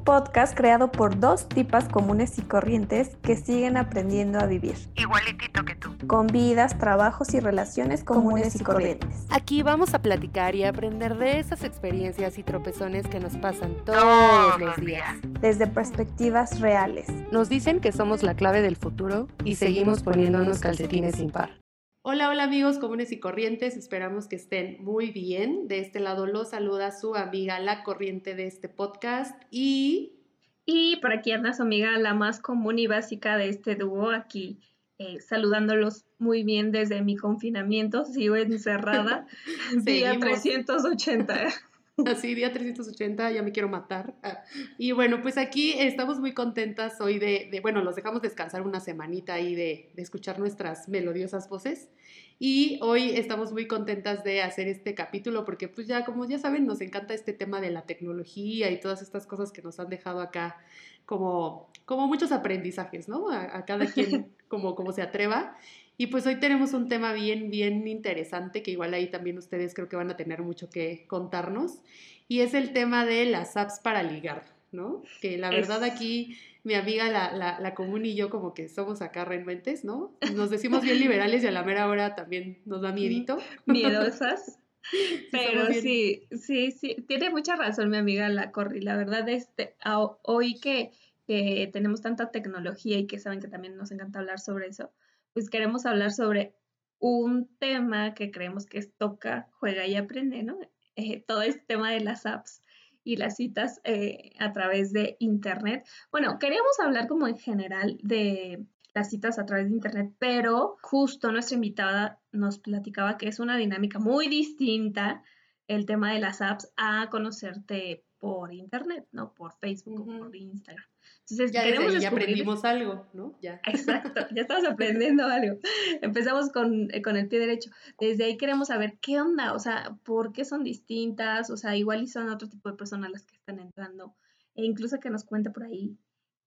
un podcast creado por dos tipas comunes y corrientes que siguen aprendiendo a vivir. Igualitito que tú. Con vidas, trabajos y relaciones comunes, y corrientes. Aquí vamos a platicar y aprender de esas experiencias y tropezones que nos pasan todos, los días. Desde perspectivas reales. Nos dicen que somos la clave del futuro y seguimos poniéndonos calcetines sin par. Hola, hola amigos comunes y corrientes, esperamos que estén muy bien. De este lado los saluda su amiga la corriente de este podcast y... Y por aquí anda su amiga la más común y básica de este dúo, aquí eh, saludándolos muy bien desde mi confinamiento, sigo encerrada, día 380. Así, día 380, ya me quiero matar. Ah, y bueno, pues aquí estamos muy contentas hoy de, bueno, los dejamos descansar una semanita ahí de, de, escuchar nuestras melodiosas voces. Y hoy estamos muy contentas de hacer este capítulo porque pues ya, como ya saben, nos encanta este tema de la tecnología y todas estas cosas que nos han dejado acá como, como muchos aprendizajes, ¿no? A, a cada quien como, como se atreva. Y pues hoy tenemos un tema bien, bien interesante que igual ahí también ustedes creo que van a tener mucho que contarnos. Y es el tema de las apps para ligar, ¿no? Que la verdad aquí mi amiga la, la, la, común y yo como que somos acá renuentes, ¿no? Nos decimos bien liberales y a la mera hora también nos da miedito. Miedosas. Pero sí, sí, sí, tiene mucha razón mi amiga la Corri. La verdad, este, hoy que, que tenemos tanta tecnología y que saben que también nos encanta hablar sobre eso, pues queremos hablar sobre un tema que creemos que es toca, juega y aprende, ¿no? Eh, todo este tema de las apps y las citas eh, a través de Internet. Bueno, queríamos hablar como en general de las citas a través de Internet, pero justo nuestra invitada nos platicaba que es una dinámica muy distinta el tema de las apps a conocerte por Internet, ¿no? Por Facebook o por Instagram. Entonces, ya, queremos aprendimos algo, ¿no? Ya. Exacto, ya estamos aprendiendo algo. Empezamos con, eh, con, el pie derecho. Desde ahí queremos saber qué onda, o sea, por qué son distintas, o sea, igual y son otro tipo de personas las que están entrando, e incluso que nos cuente por ahí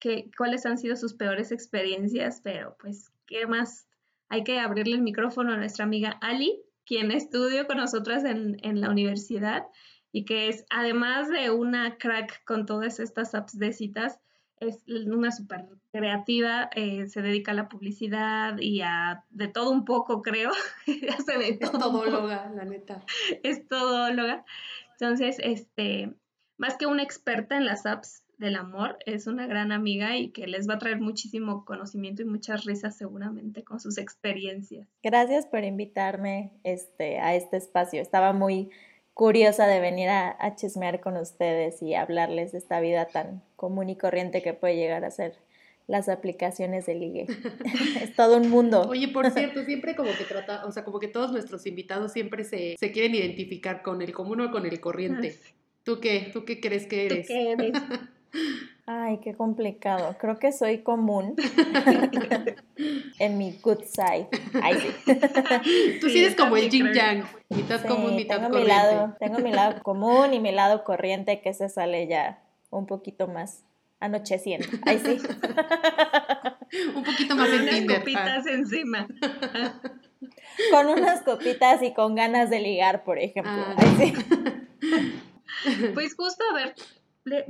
que, cuáles han sido sus peores experiencias, pero pues, ¿qué más? Hay que abrirle el micrófono a nuestra amiga Ali, quien estudió con nosotras en, en la universidad y que es, además de una crack con todas estas apps de citas, es una súper creativa, eh, se dedica a la publicidad y a de todo un poco, creo. es todóloga, la neta. Es todóloga. Entonces, este, más que una experta en las apps del amor, es una gran amiga y que les va a traer muchísimo conocimiento y muchas risas seguramente con sus experiencias. Gracias por invitarme este, a este espacio. Estaba muy curiosa de venir a, chismear con ustedes y hablarles de esta vida tan común y corriente que puede llegar a ser las aplicaciones de ligue. es todo un mundo. Oye, por cierto, siempre como que trata, o sea, como que todos nuestros invitados siempre se, se quieren identificar con el común o con el corriente. ¿Tú qué? ¿Tú qué crees que eres? ¿Tú qué eres? Ay, qué complicado. Creo que soy común en mi good side. Ay, sí. Tú sí eres como el yin yang, mitad común, mitad tengo corriente. Mi lado, tengo mi lado común y mi lado corriente que se sale ya un poquito más anocheciendo. Ay, sí. un poquito más en Unas copitas encima. con unas copitas y con ganas de ligar, por ejemplo. Ah, Ay, sí. Pues justo, a ver,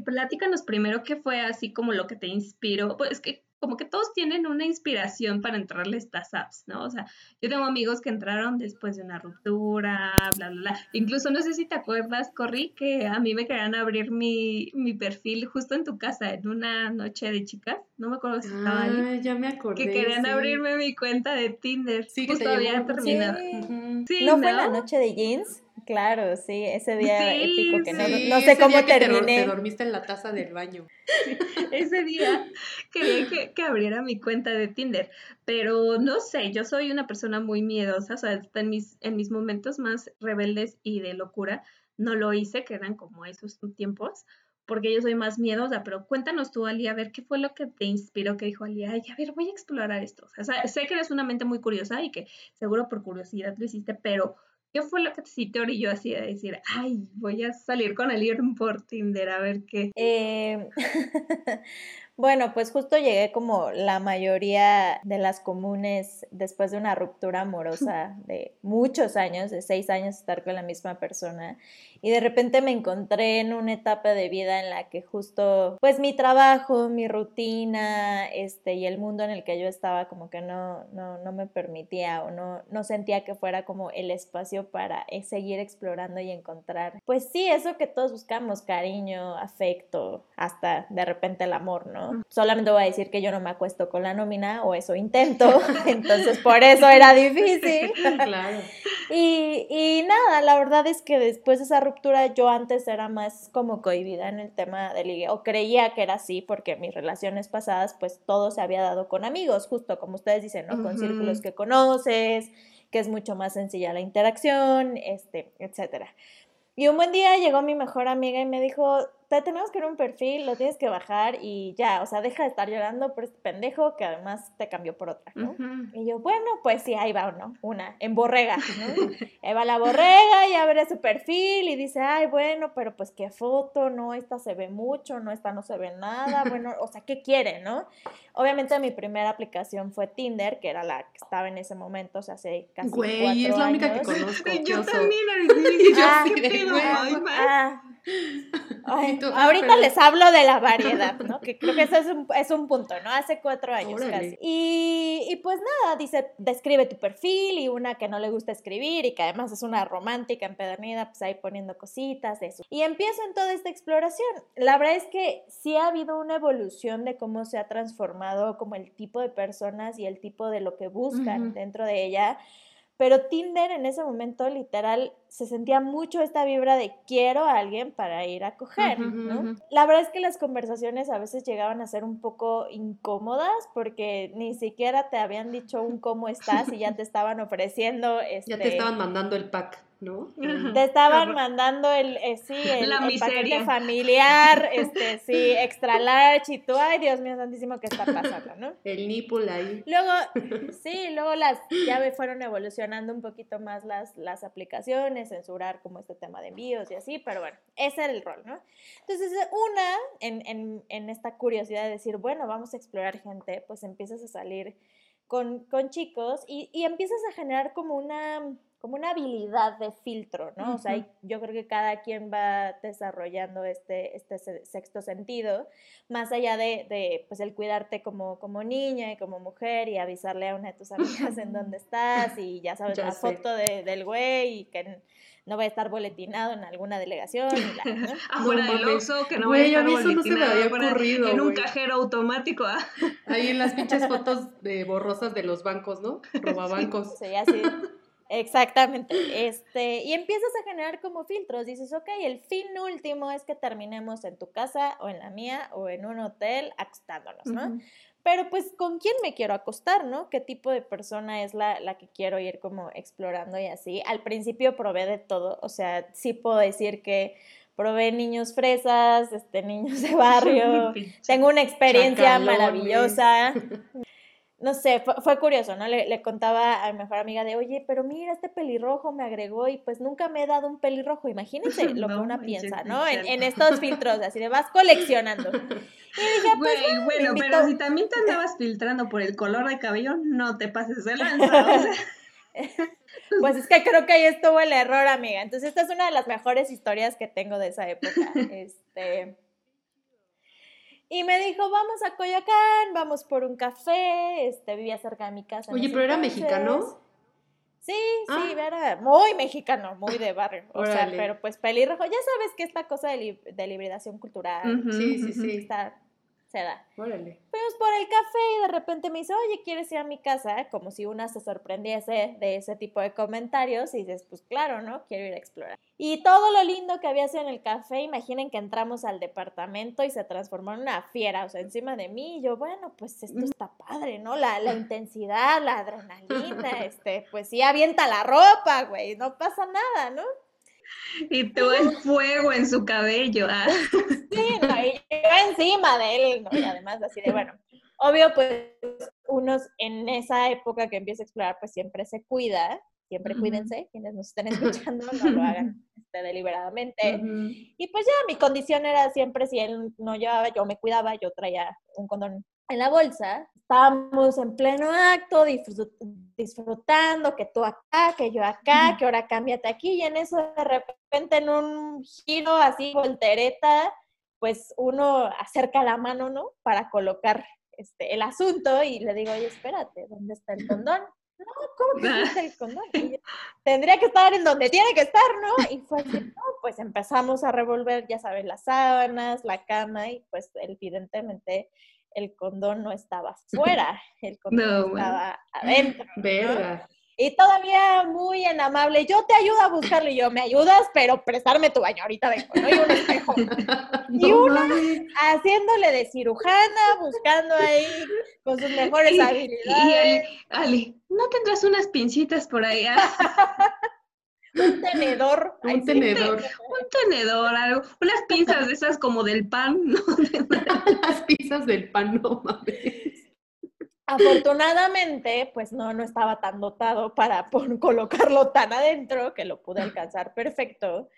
platícanos primero qué fue así como lo que te inspiró. Pues es que como que todos tienen una inspiración para entrarle a estas apps, ¿no? O sea, yo tengo amigos que entraron después de una ruptura, bla, bla, bla. Incluso no sé si te acuerdas, Corri, que a mí me querían abrir mi, mi perfil justo en tu casa en una noche de chicas. No me acuerdo si estaba ahí. Ah, ya me acordé. Que querían abrirme mi cuenta de Tinder. Sí, justo que te había terminado. Sí. ¿No, fue la noche de jeans? Claro, sí, ese día épico que no, no, sé cómo terminé. Te, te, dormiste en la taza del baño. ese día quería que, que, abriera mi cuenta de Tinder, pero no sé, yo soy una persona muy miedosa, o sea, en mis, en mis momentos más rebeldes y de locura, no lo hice, que eran como esos tiempos, porque yo soy más miedosa, pero cuéntanos tú, Ali, a ver qué fue lo que te inspiró, que dijo Ali, ay, a ver, voy a explorar esto. O sea, sé que eres una mente muy curiosa y que seguro por curiosidad lo hiciste, pero ¿Qué fue lo que sí te orilló así de decir, ay, voy a salir con el por Tinder a ver qué? Eh, Bueno, pues justo llegué como la mayoría de las comunes después de una ruptura amorosa de muchos años, de seis años estar con la misma persona. Y de repente me encontré en una etapa de vida en la que justo, pues mi trabajo, mi rutina, este, y el mundo en el que yo estaba como que no, no, no me permitía o no, no sentía que fuera como el espacio para eh, seguir explorando y encontrar, pues sí, eso que todos buscamos, cariño, afecto, hasta de repente el amor, ¿no? Solamente voy a decir que yo no me acuesto con la nómina o eso intento, entonces por eso era difícil. Claro. Y, y, nada, la verdad es que después de esa ruptura yo antes era más como cohibida en el tema de ligue, o creía que era así porque mis relaciones pasadas pues todo se había dado con amigos, justo como ustedes dicen, ¿no? Con círculos que conoces, que es mucho más sencilla la interacción, este, etcétera. Y un buen día llegó mi mejor amiga y me dijo, te tenemos que ir a un perfil, lo tienes que bajar y ya, o sea, deja de estar llorando por este pendejo que además te cambió por otra, ¿no? Y yo, bueno, pues sí, ahí va, ¿no? Una, en borrega, ¿no? ahí va la borrega y abre su perfil y dice, ay, bueno, pero pues qué foto, no, esta se ve mucho, no, esta no se ve nada, bueno, o sea, ¿qué quiere, no? Obviamente mi primera aplicación fue Tinder, que era la que estaba en ese momento, o sea, hace casi Güey, es la única que conozco. yo también, yo ah, ah, ahorita les hablo de la variedad, ¿no? Que creo que eso es un, es un punto, ¿no? Hace cuatro años casi. Y, y, pues nada, dice, describe tu perfil y una que no le gusta escribir y que además es una romántica empedernida, pues ahí poniendo cositas, eso. Y empiezo en toda esta exploración. La verdad es que sí ha habido una evolución de cómo se ha transformado como el tipo de personas y el tipo de lo que buscan dentro de ella. Pero Tinder en ese momento literal se sentía mucho esta vibra de quiero a alguien para ir a coger, ¿no? La verdad es que las conversaciones a veces llegaban a ser un poco incómodas porque ni siquiera te habían dicho un cómo estás y ya te estaban ofreciendo este... Ya te este estaban mandando el pack. ¿No? Te estaban mandando el, eh, sí, el, paquete familiar, este, sí, extra large y tú, ay Dios mío santísimo, ¿qué está pasando, no? El nipple ahí. Luego, sí, luego las, ya fueron evolucionando un poquito más las, las aplicaciones, censurar como este tema de envíos y así, pero bueno, ese era el rol, ¿no? Entonces, una, en, en, en esta curiosidad de decir, bueno, vamos a explorar gente, pues empiezas a salir con, con chicos y, y empiezas a generar como una como una habilidad de filtro, ¿no? O sea, yo creo que cada quien va desarrollando este, este sexto sentido, más allá de, de, pues, el cuidarte como, como niña y como mujer y avisarle a una de tus amigas en dónde estás y ya sabes la foto de, del güey y que no va a estar boletinado en alguna delegación. Afuera del oso, que no va a estar boletinado en un cajero automático. ¿ah? Ahí en las pinches fotos de borrosas de los bancos, ¿no? Robabancos. Sí, así. Exactamente. Este, y empiezas a generar como filtros. Dices, ok, el fin último es que terminemos en tu casa o en la mía o en un hotel acostándonos, ¿no? Pero pues, ¿con quién me quiero acostar, no? ¿Qué tipo de persona es la, la que quiero ir como explorando y así? Al principio probé de todo, o sea, sí puedo decir que probé niños fresas, este, niños de barrio. Tengo una experiencia maravillosa no sé, fue, curioso, ¿no? Le, contaba a mi mejor amiga de, oye, pero mira, este pelirrojo me agregó y pues nunca me he dado un pelirrojo. Imagínense lo que una piensa, ¿no? En, estos filtros, así de vas coleccionando. Y dije, pues, bueno, pero si también te andabas filtrando por el color de cabello, no te pases de lanza. Pues es que creo que ahí estuvo el error, amiga. Entonces, esta es una de las mejores historias que tengo de esa época. Este, y me dijo, vamos a Coyoacán, vamos por un café, este, vivía cerca de mi casa. Oye, pero era mexicano. Sí, sí, ah. era muy mexicano, muy de barrio. O sea, pero pues pelirrojo. Ya sabes que esta cosa de, de libridación cultural. sí, sí, sí. Está se da. Órale. Fuimos por el café y de repente me dice, oye, ¿quieres ir a mi casa? Como si una se sorprendiese de ese tipo de comentarios y dices, pues claro, ¿no? Quiero ir a explorar. Y todo lo lindo que había sido en el café, imaginen que entramos al departamento y se transformó en una fiera, o sea, encima de mí, y yo, bueno, pues esto está padre, ¿no? La, la intensidad, la adrenalina, este, pues sí, avienta la ropa, güey, no pasa nada, ¿no? Y todo el fuego en su cabello. Ah. Sí, no, y yo encima de él, ¿no? Y además así de, bueno, obvio, pues unos en esa época que empieza a explorar, pues siempre se cuida, siempre cuídense, quienes nos estén escuchando, no lo hagan. este, deliberadamente. Y pues ya mi condición era siempre, si él no llevaba, yo me cuidaba, yo traía un condón en la bolsa. Estábamos en pleno acto, disfrutando, que tú acá, que yo acá, que ahora cámbiate aquí, y en eso de repente en un giro así, voltereta, pues uno acerca la mano, ¿no? Para colocar este, el asunto y le digo, oye, espérate, ¿dónde está el condón? No, ¿cómo que está el condón? Tendría que estar en donde tiene que estar, ¿no? Y fue así, no, pues empezamos a revolver, ya sabes, las sábanas, la cama y pues evidentemente el condón no estaba fuera, el condón estaba adentro. Verga. Y todavía muy amable, yo te ayudo a buscarlo y yo, ¿me ayudas? Pero prestarme tu baño, ahorita vengo, ¿no? Y un espejo. y una haciéndole de cirujana, buscando ahí con sus mejores habilidades. Y Ali, ¿no tendrás unas pincitas por ahí? un tenedor. Un tenedor. un tenedor, algo, unas pinzas de esas como del pan, ¿no? Las pinzas del pan, no mames. Afortunadamente, pues no, no estaba tan dotado para colocarlo tan adentro que lo pude alcanzar perfecto.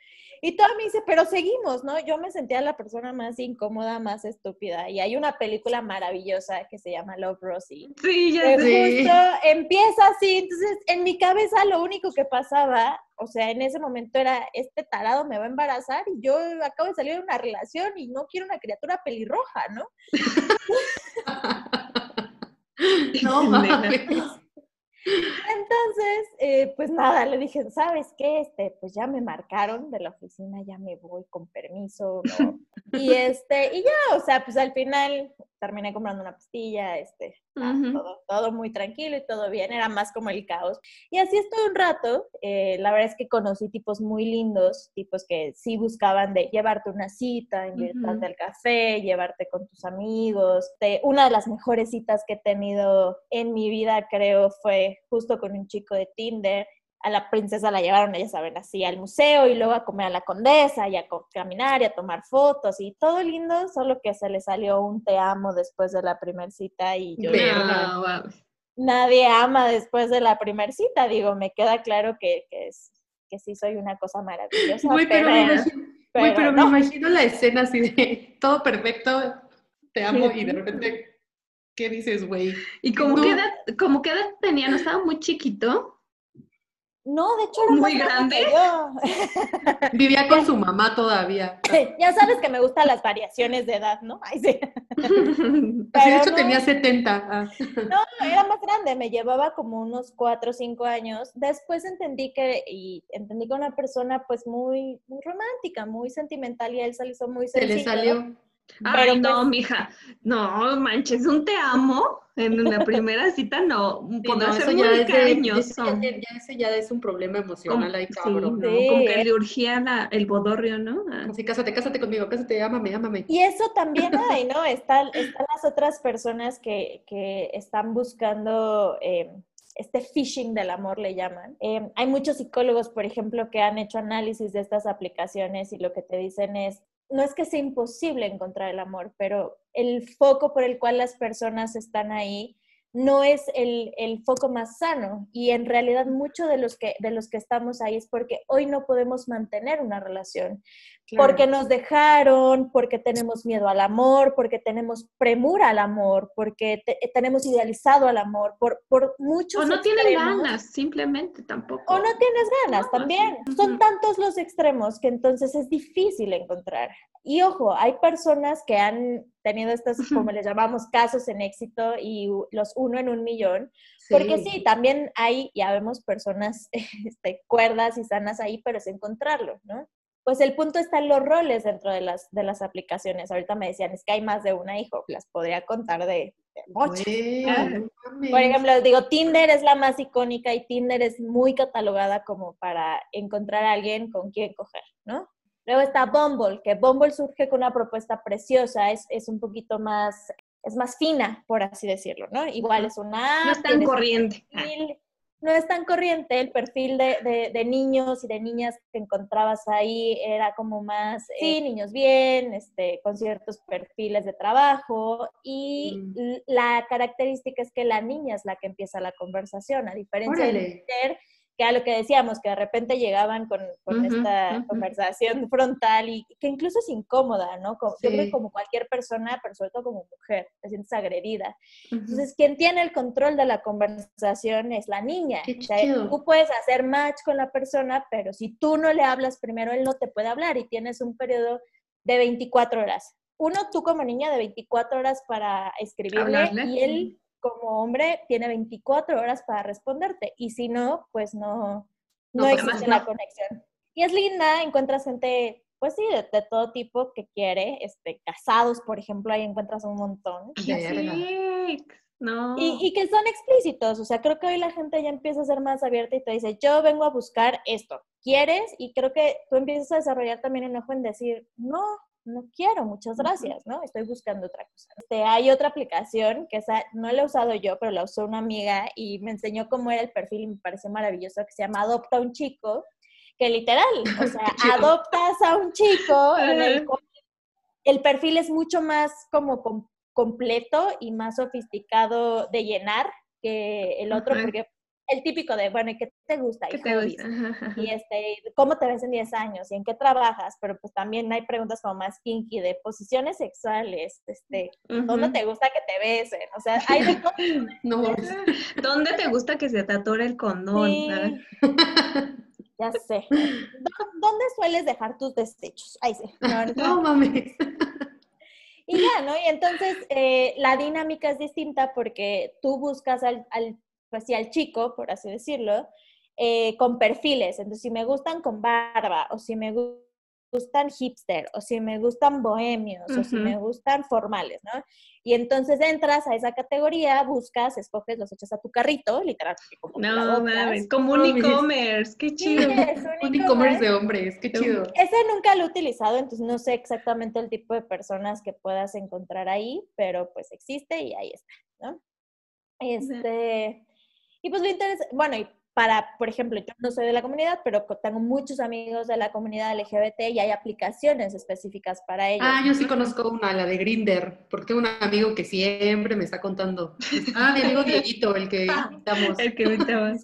Y todo me dice, pero seguimos, ¿no? Yo me sentía la persona más incómoda, más estúpida. Y hay una película maravillosa que se llama Love Rosie. Sí, ya sé. Justo empieza así. Entonces, en mi cabeza lo único que pasaba, o sea, en ese momento era, este tarado me va a embarazar y yo acabo de salir de una relación y no quiero una criatura pelirroja, ¿no? No mames. Entonces, eh, pues nada, le dije, ¿sabes qué? Este, pues ya me marcaron de la oficina, ya me voy con permiso, ¿no? Y este, y ya, o sea, pues al final terminé comprando una pastilla, este, todo, todo, muy tranquilo y todo bien, era más como el caos. Y así estuve un rato, eh, la verdad es que conocí tipos muy lindos, tipos que sí buscaban de llevarte una cita, invitarte al café, llevarte con tus amigos. una de las mejores citas que he tenido en mi vida, creo, fue justo con un chico de Tinder a la princesa la llevaron, ya saben, así al museo y luego a comer a la condesa y a caminar y a tomar fotos y todo lindo, solo que se le salió un te amo después de la primera cita y yo... Nadie ama después de la primera cita, digo, me queda claro que, que, es, que sí soy una cosa maravillosa. pero, me imagino, la escena así de todo perfecto, te amo y de repente, ¿qué dices, güey? ¿Y como, qué edad, como qué edad tenía? ¿No estaba muy chiquito? No, de hecho era muy grande. Vivía con su mamá todavía. ya sabes que me gustan las variaciones de edad, ¿no? Ay, sí. de hecho tenía 70. Ah. No, era más grande, me llevaba como unos 4 o 5 años. Después entendí que, y entendí que una persona pues muy, muy romántica, muy sentimental y a él se le hizo muy sencillo. Se le salió. Ay, no, pues mija, no manches, un te amo en una primera cita, no, podrá ser muy ya cariñoso. ya, ese ya es un problema emocional ahí, cabrón. Sí, Como que le urgía el bodorrio, ¿no? Ah. Así, cásate, cásate conmigo, cásate, ámame, ámame. Y eso también hay, ¿no? Están, están las otras personas que, que están buscando... Eh, este phishing del amor le llaman. Eh, hay muchos psicólogos, por ejemplo, que han hecho análisis de estas aplicaciones y lo que te dicen es, no es que sea imposible encontrar el amor, pero el foco por el cual las personas están ahí no es el, foco más sano. Y en realidad muchos de los, que, de los que estamos ahí es porque hoy no podemos mantener una relación, porque nos dejaron, porque tenemos miedo al amor, porque tenemos premura al amor, porque tenemos idealizado al amor, por, por muchos... O no tienen ganas, simplemente tampoco. O no tienes ganas también. Son tantos los extremos que entonces es difícil encontrar. Y ojo, hay personas que han tenido estos, como les llamamos, casos en éxito y los uno en un millón, porque sí, también hay, ya vemos personas este, cuerdas y sanas ahí, pero es encontrarlo, ¿no? Pues el punto está en los roles dentro de las, de las aplicaciones. Ahorita me decían, es que hay más de una, hijo, las podría contar de, de Por ejemplo, digo, Tinder es la más icónica y Tinder es muy catalogada como para encontrar a alguien con quien coger, ¿no? Luego está Bumble, que Bumble surge con una propuesta preciosa, es, es un poquito más, es más fina, por así decirlo, ¿no? Igual es una... No es tan corriente. No es tan corriente, el perfil de, de, niños y de niñas que encontrabas ahí era como más, sí, niños bien, este, con ciertos perfiles de trabajo, y mm. la característica es que la niña es la que empieza la conversación, a diferencia de que a lo que decíamos, que de repente llegaban con, esta conversación frontal y que incluso es incómoda, ¿no? Como, Yo creo que como cualquier persona, pero sobre todo como mujer, te sientes agredida. Entonces, quien tiene el control de la conversación es la niña. tú puedes hacer match con la persona, pero si tú no le hablas primero, él no te puede hablar y tienes un periodo de 24 horas. Uno, tú como niña, de 24 horas para escribirle y él como hombre tiene 24 horas para responderte y si no, pues no, no, existe la conexión. Y es linda, encuentras gente, pues sí, de, todo tipo que quiere, este, casados, por ejemplo, ahí encuentras un montón. Sí, no. Y, y, que son explícitos, o sea, creo que hoy la gente ya empieza a ser más abierta y te dice, yo vengo a buscar esto, ¿quieres? Y creo que tú empiezas a desarrollar también un ojo en decir, no, no quiero, muchas gracias, ¿no? Estoy buscando otra cosa. Este, hay otra aplicación que esa no la he usado yo, pero la usó una amiga y me enseñó cómo era el perfil y me pareció maravilloso, que se llama Adopta a un chico, que literal, o sea, adoptas a un chico, el, el, perfil es mucho más como completo y más sofisticado de llenar que el otro, porque el típico de, bueno, ¿y qué te gusta? ¿Qué te gusta? Y este, ¿cómo te ves en 10 años? ¿Y en qué trabajas? Pero pues también hay preguntas como más kinky de posiciones sexuales, este, ¿dónde te gusta que te besen? O sea, hay de no. ¿Dónde te gusta que se te atore el condón? Ya sé. ¿Dónde sueles dejar tus desechos? Ahí sí. No, mames. Y ya, ¿no? Y entonces eh, la dinámica es distinta porque tú buscas al, al pues al chico, por así decirlo, eh, con perfiles. Entonces, si me gustan con barba, o si me gustan hipster, o si me gustan bohemios, o si me gustan formales, ¿no? Y entonces entras a esa categoría, buscas, escoges, los echas a tu carrito, literal. no, mames, como un e-commerce, qué chido. un e-commerce de hombres, qué chido. Ese nunca lo he utilizado, entonces no sé exactamente el tipo de personas que puedas encontrar ahí, pero pues existe y ahí está, ¿no? Este, y pues lo interesante, bueno, y para, por ejemplo, yo no soy de la comunidad, pero tengo muchos amigos de la comunidad LGBT y hay aplicaciones específicas para ellos. Ah, yo sí conozco una, la de Grinder, porque tengo un amigo que siempre me está contando. Ah, mi amigo Dieguito, el que invitamos. el que invitamos.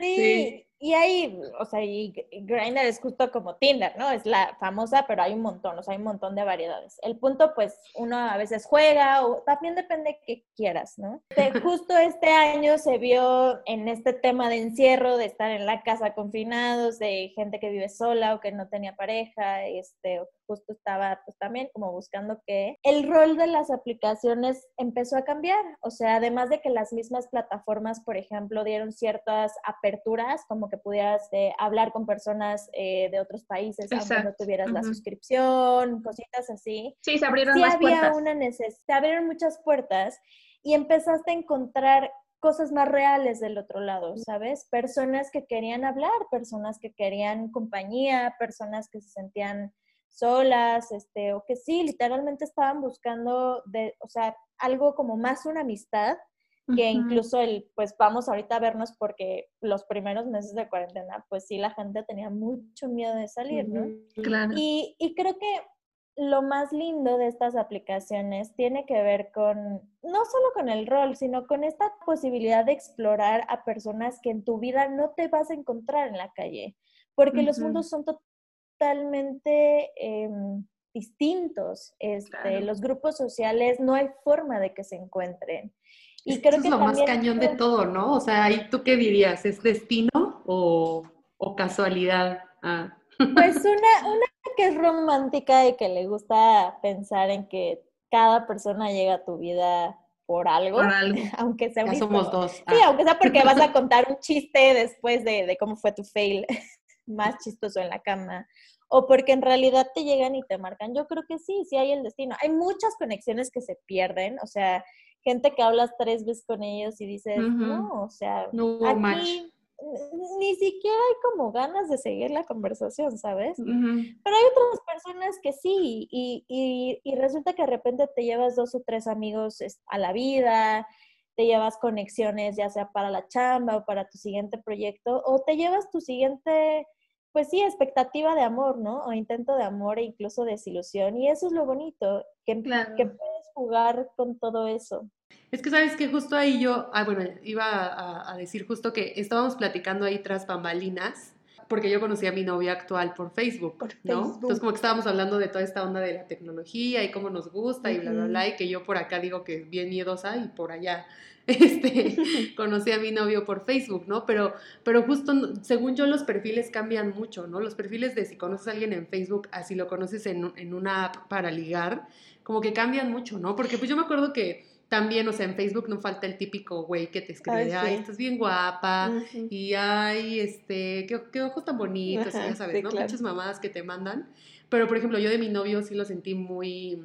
sí. sí. Y ahí, o sea, y Grindr es justo como Tinder, ¿no? Es la famosa, pero hay un montón, o sea, hay un montón de variedades. El punto, pues, uno a veces juega o también depende de qué quieras, ¿no? justo este año se vio en este tema de encierro, de estar en la casa confinados, de gente que vive sola o que no tenía pareja, este, o justo estaba pues también como buscando que el rol de las aplicaciones empezó a cambiar. O sea, además de que las mismas plataformas, por ejemplo, dieron ciertas aperturas, como que pudieras eh, hablar con personas eh, de otros países, aunque no tuvieras la suscripción, cositas así. Sí, se abrieron sí más había puertas. una necesidad, se abrieron muchas puertas y empezaste a encontrar cosas más reales del otro lado, ¿sabes? Personas que querían hablar, personas que querían compañía, personas que se sentían solas, este, o que sí, literalmente estaban buscando, de, o sea, algo como más una amistad, que incluso el, pues vamos ahorita a vernos porque los primeros meses de cuarentena, pues sí, la gente tenía mucho miedo de salir, ¿no? Claro. Y, y creo que lo más lindo de estas aplicaciones tiene que ver con, no solo con el rol, sino con esta posibilidad de explorar a personas que en tu vida no te vas a encontrar en la calle, porque los mundos son totalmente em, distintos. Este, Los grupos sociales no hay forma de que se encuentren. Y creo que es lo más cañón de todo, ¿no? O sea, ¿y tú qué dirías? ¿Es destino o, casualidad? Ah. Pues una, una que es romántica y que le gusta pensar en que cada persona llega a tu vida por algo, aunque sea ya somos dos. Sí, ah. aunque sea porque vas a contar un chiste después de, de cómo fue tu fail más chistoso en la cama, o porque en realidad te llegan y te marcan. Yo creo que sí, sí hay el destino. Hay muchas conexiones que se pierden, o sea, gente que hablas tres veces con ellos y dices, no, o sea, no aquí ni siquiera hay como ganas de seguir la conversación, ¿sabes? Pero hay otras personas que sí, y, y, y resulta que de repente te llevas dos o tres amigos a la vida, te llevas conexiones ya sea para la chamba o para tu siguiente proyecto, o te llevas tu siguiente pues sí, expectativa de amor, ¿no? O intento de amor e incluso desilusión. Y eso es lo bonito, que, que puedes jugar con todo eso. Es que sabes que justo ahí yo, ah, bueno, iba a, a decir justo que estábamos platicando ahí tras bambalinas porque yo conocí a mi novia actual por Facebook, ¿no? Entonces como que estábamos hablando de toda esta onda de la tecnología y cómo nos gusta y bla, bla, bla, y que yo por acá digo que es bien miedosa y por allá este, conocí a mi novio por Facebook, ¿no? Pero, pero justo, según yo, los perfiles cambian mucho, ¿no? Los perfiles de si conoces a alguien en Facebook, así lo conoces en, en una app para ligar, como que cambian mucho, ¿no? Porque pues yo me acuerdo que también, o sea, en Facebook no falta el típico güey que te escribe, ay, estás bien guapa, y ay, este, qué, ojos tan bonitos, ya sabes, ¿no? Muchas mamadas que te mandan. Pero, por ejemplo, yo de mi novio sí lo sentí muy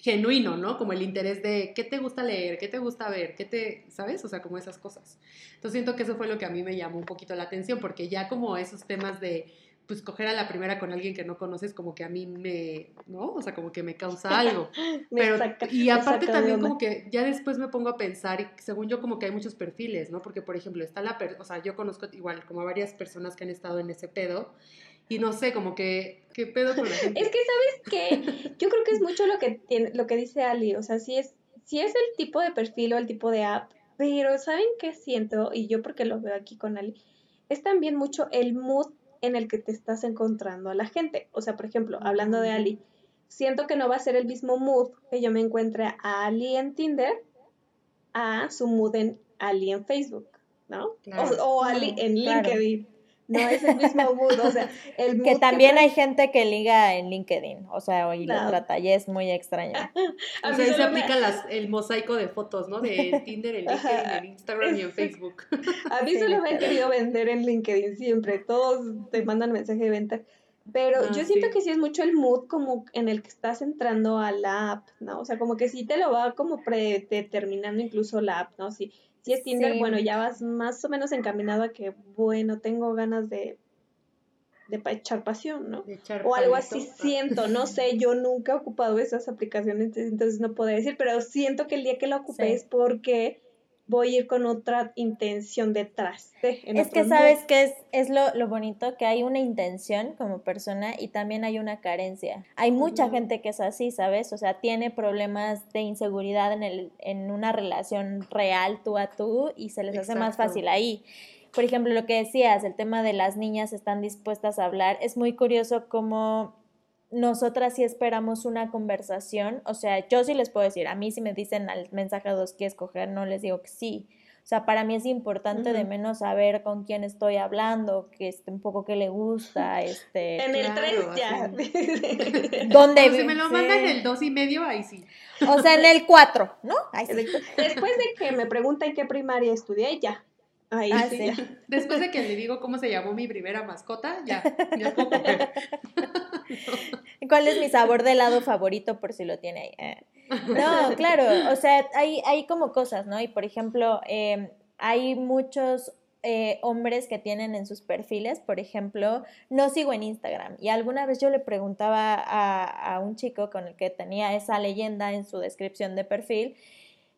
genuino, ¿no? Como el interés de qué te gusta leer, qué te gusta ver, qué te, ¿sabes? O sea, como esas cosas. Entonces siento que eso fue lo que a mí me llamó un poquito la atención, porque ya como esos temas de pues coger a la primera con alguien que no conoces como que a mí me, ¿no? O sea, como que me causa algo. Pero, y aparte también como que ya después me pongo a pensar, y según yo como que hay muchos perfiles, ¿no? Porque, por ejemplo, está la, o sea, yo conozco igual como varias personas que han estado en ese pedo, y no sé, como que, ¿qué pedo con la gente? es que, ¿sabes qué? Yo creo que es mucho lo que, tiene, lo que dice Ali, o sea, si es, si es el tipo de perfil o el tipo de app, pero ¿saben qué siento? Y yo porque lo veo aquí con Ali, es también mucho el mood en el que te estás encontrando a la gente. O sea, por ejemplo, hablando de Ali, siento que no va a ser el mismo mood que yo me encuentre a Ali en Tinder a su mood en Ali en Facebook, ¿no? o, Ali en LinkedIn no es el mismo mood, o sea, el Que también hay gente que liga en LinkedIn, o sea, y lo trata y es muy extraño. o sea, ahí se aplica el mosaico de fotos, ¿no? De Tinder, el LinkedIn, el Instagram y en Facebook. A mí se lo han querido vender en LinkedIn siempre, todos te mandan mensaje de venta. Pero ah, yo siento que sí es mucho el mood como en el que estás entrando a la app, ¿no? O sea, como que sí te lo va como predeterminando incluso la app, ¿no? Sí, si es Tinder, bueno, ya vas más o menos encaminado a que, bueno, tengo ganas de, de echar pasión, ¿no? o algo así siento, no sé, yo nunca he ocupado esas aplicaciones, entonces no puedo decir, pero siento que el día que la ocupé es porque voy a ir con otra intención detrás. es que sabes que es, es lo, lo, bonito, que hay una intención como persona y también hay una carencia. Hay mucha gente que es así, ¿sabes? O sea, tiene problemas de inseguridad en, el, en una relación real tú a tú y se les hace más fácil ahí. Por ejemplo, lo que decías, el tema de las niñas están dispuestas a hablar, es muy curioso cómo nosotras sí esperamos una conversación, o sea, yo sí les puedo decir, a mí si me dicen al mensaje dos que escoger, no les digo que sí. O sea, para mí es importante de menos saber con quién estoy hablando, que este, un poco qué le gusta, este... En el 3 ya. ¿Dónde Si me lo mandan en el dos y medio, ahí sí. O sea, en el 4, ¿no? Ahí sí. Después de que me preguntan qué primaria estudié, ya. Ahí ah, sí. Después de que le digo cómo se llamó mi primera mascota, ya, ya puedo ¿Cuál es mi sabor de helado favorito por si lo tiene ahí? Eh. No, claro, o sea, hay, hay como cosas, ¿no? Y por ejemplo, em, hay muchos eh, hombres que tienen en sus perfiles, por ejemplo, no sigo en Instagram. Y alguna vez yo le preguntaba a, a un chico con el que tenía esa leyenda en su descripción de perfil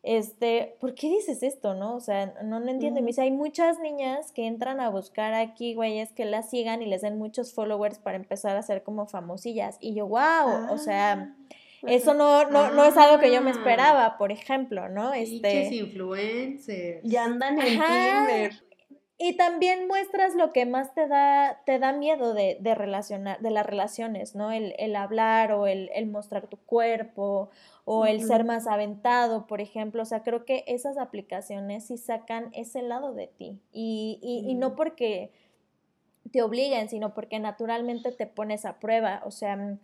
este, ¿por qué dices esto, no? O sea, no, no entiendo. Me dice, hay muchas niñas que entran a buscar aquí, güeyes, que las sigan y les den muchos followers para empezar a ser como famosillas. Y yo, wow, o sea, ah, eso no, no, no es algo que yo me esperaba, por ejemplo, ¿no? Este... influencers. Y andan en Tinder. Y también muestras lo que más te da, te da miedo de, de relacionar, de las relaciones, ¿no? El, el hablar o el, el, mostrar tu cuerpo o el ser más aventado, por ejemplo. O sea, creo que esas aplicaciones sí sacan ese lado de ti. Y, y, y no porque te obliguen, sino porque naturalmente te pones a prueba. O sea,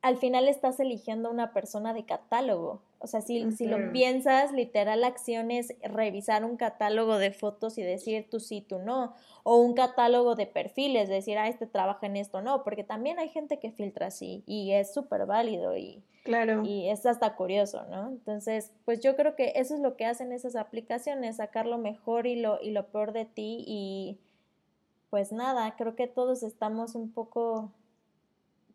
al final estás eligiendo una persona de catálogo. O sea, si, si lo piensas, literal la acción es revisar un catálogo de fotos y decir tú sí, tú no. O un catálogo de perfiles, decir, ah, este trabaja en esto, no. Porque también hay gente que filtra así y es súper válido y, claro. y es hasta curioso, ¿no? Entonces, pues yo creo que eso es lo que hacen esas aplicaciones, sacar lo mejor y lo, y lo peor de ti y pues nada, creo que todos estamos un poco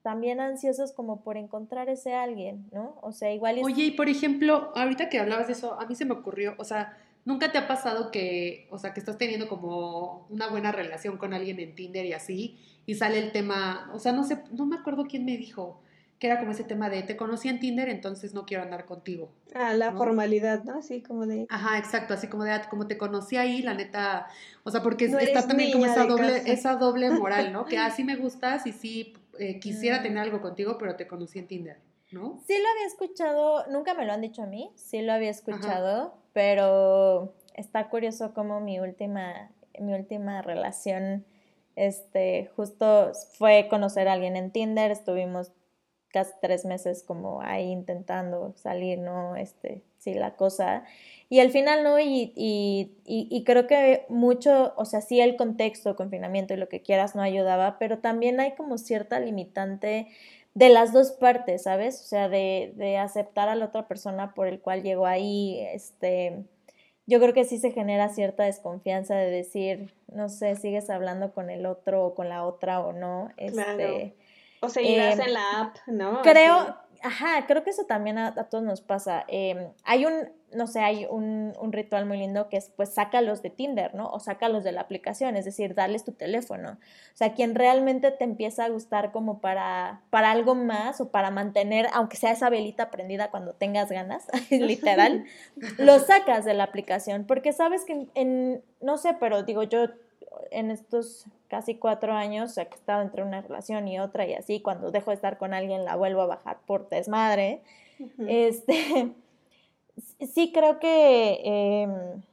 también ansiosos como por encontrar ese alguien, ¿no? O sea, igual... Oye, y por ejemplo, ahorita que hablabas de eso, a mí se me ocurrió, o sea, ¿nunca te ha pasado que, o sea, que estás teniendo como una buena relación con alguien en Tinder y así, y sale el tema, o sea, no sé, no me acuerdo quién me dijo, que era como ese tema de te conocí en Tinder, entonces no quiero andar contigo. Ah, la formalidad, ¿no? Así como de... Ajá, exacto, así como de, ah, como te conocí ahí, la neta, o sea, porque está también como esa doble, esa doble moral, ¿no? Que así me gustas y sí eh, quisiera tener algo contigo, pero te conocí en Tinder, ¿no? Sí lo había escuchado, nunca me lo han dicho a mí, sí lo había escuchado, pero está curioso como mi última, mi última relación, este, justo fue conocer a alguien en Tinder, estuvimos casi tres meses como ahí intentando salir, ¿no? Este, sí, la cosa. Y al final, ¿no? Y, y, y, creo que mucho, o sea, sí el contexto, confinamiento y lo que quieras no ayudaba, pero también hay como cierta limitante de las dos partes, ¿sabes? O sea, de, de aceptar a la otra persona por el cual llegó ahí, este, yo creo que sí se genera cierta desconfianza de decir, no sé, sigues hablando con el otro o con la otra o no, este... O seguirás em, en la app, ¿no? Creo, ajá, creo que eso también a, todos nos pasa. Em, hay un, no sé, hay un, un, ritual muy lindo que es, pues, sácalos de Tinder, ¿no? O sácalos de la aplicación, es decir, darles tu teléfono. O sea, quien realmente te empieza a gustar como para, para algo más o para mantener, aunque sea esa velita prendida cuando tengas ganas, literal, lo sacas de la aplicación, porque sabes que en, no sé, pero digo, yo en estos casi cuatro años, o sea, que he estado entre una relación y otra y así, cuando dejo de estar con alguien la vuelvo a bajar por desmadre. Este, sí creo que em,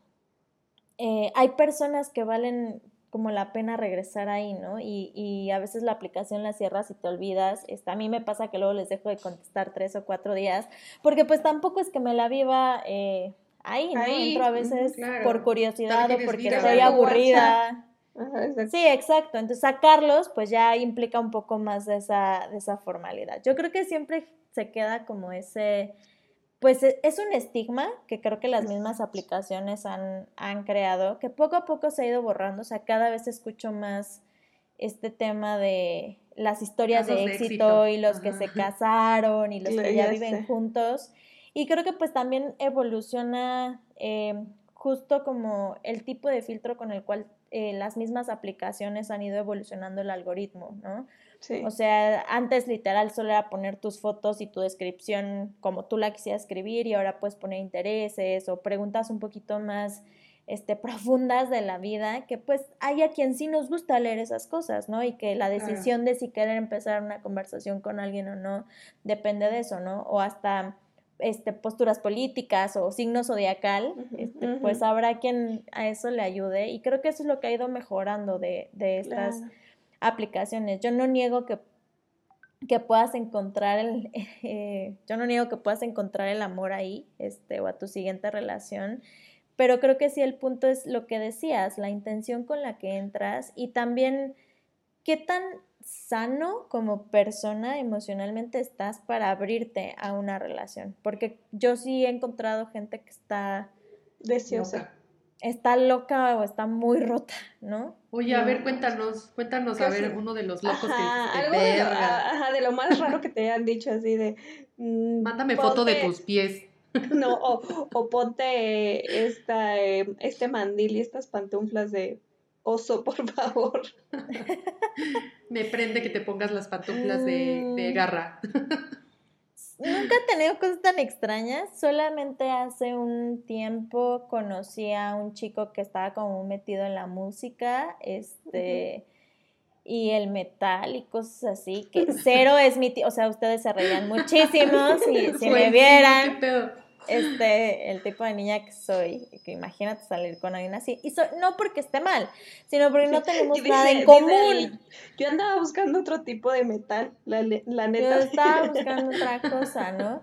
eh, hay personas que valen como la pena regresar ahí, ¿no? Y, y, a veces la aplicación la cierras y te olvidas. Este, a mí me pasa que luego les dejo de contestar tres o cuatro días, porque pues tampoco es que me la viva eh, ahí, ¿no? Entro a veces por curiosidad o porque estoy aburrida sí, exacto. Entonces sacarlos pues ya implica un poco más de esa, de esa formalidad. Yo creo que siempre se queda como ese, pues e, es un estigma que creo que las mismas aplicaciones han, han creado, que poco a poco se ha ido borrando. O sea, cada vez escucho más este tema de las historias de éxito, y los que se casaron y los que ya, viven juntos. Y creo que pues también evoluciona eh, justo como el tipo de filtro con el cual eh, las mismas aplicaciones han ido evolucionando el algoritmo, ¿no? Sí. O sea, antes literal solo era poner tus fotos y tu descripción como tú la quisieras escribir y ahora puedes poner intereses o preguntas un poquito más este, profundas de la vida, que pues hay a quien sí nos gusta leer esas cosas, ¿no? Y que la decisión de si querer empezar una conversación con alguien o no depende de eso, ¿no? O hasta este, posturas políticas o signo zodiacal, este, pues habrá quien a eso le ayude y creo que eso es lo que ha ido mejorando de, estas aplicaciones. Yo no niego que, que puedas encontrar el, eh, yo no niego que puedas encontrar el amor ahí, este, o a tu siguiente relación, pero creo que sí el punto es lo que decías, la intención con la que entras y también qué tan sano como persona emocionalmente estás para abrirte a una relación. Porque yo sí he encontrado gente que está deseosa. Está loca o está muy rota, ¿no? Oye, a ver, cuéntanos, cuéntanos, a ver, uno de los locos que de, ajá, de lo más raro que te han dicho, así de... Mm, Mándame foto de tus pies. No, o, o ponte esta, eh, este mandil y estas pantuflas de oso, por favor. Me prende que te pongas las pantuflas de, de mm. garra. Nunca he tenido cosas tan extrañas. Solamente hace un tiempo conocí a un chico que estaba como metido en la música, este, y el metal y cosas así, que cero es mi, o sea, ustedes se reían muchísimo si, si me vieran este, el tipo de niña que soy, que imagínate salir con alguien así. Y no porque esté mal, sino porque no tenemos nada en común. yo andaba buscando otro tipo de metal, la, la neta. Yo estaba buscando otra cosa, ¿no?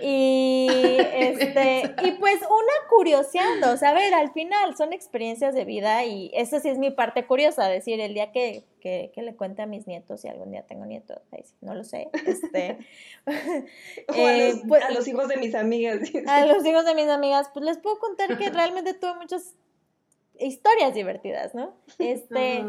Y, este, y pues una curioseando, o sea, a ver, al final son experiencias de vida y esa sí es mi parte curiosa, decir, el día que que, le cuente a mis nietos si algún día tengo nietos. no lo sé. Este, eh, pues a, los, hijos de mis amigas. A los hijos de mis amigas, pues les puedo contar que realmente tuve muchas historias divertidas, ¿no? Este,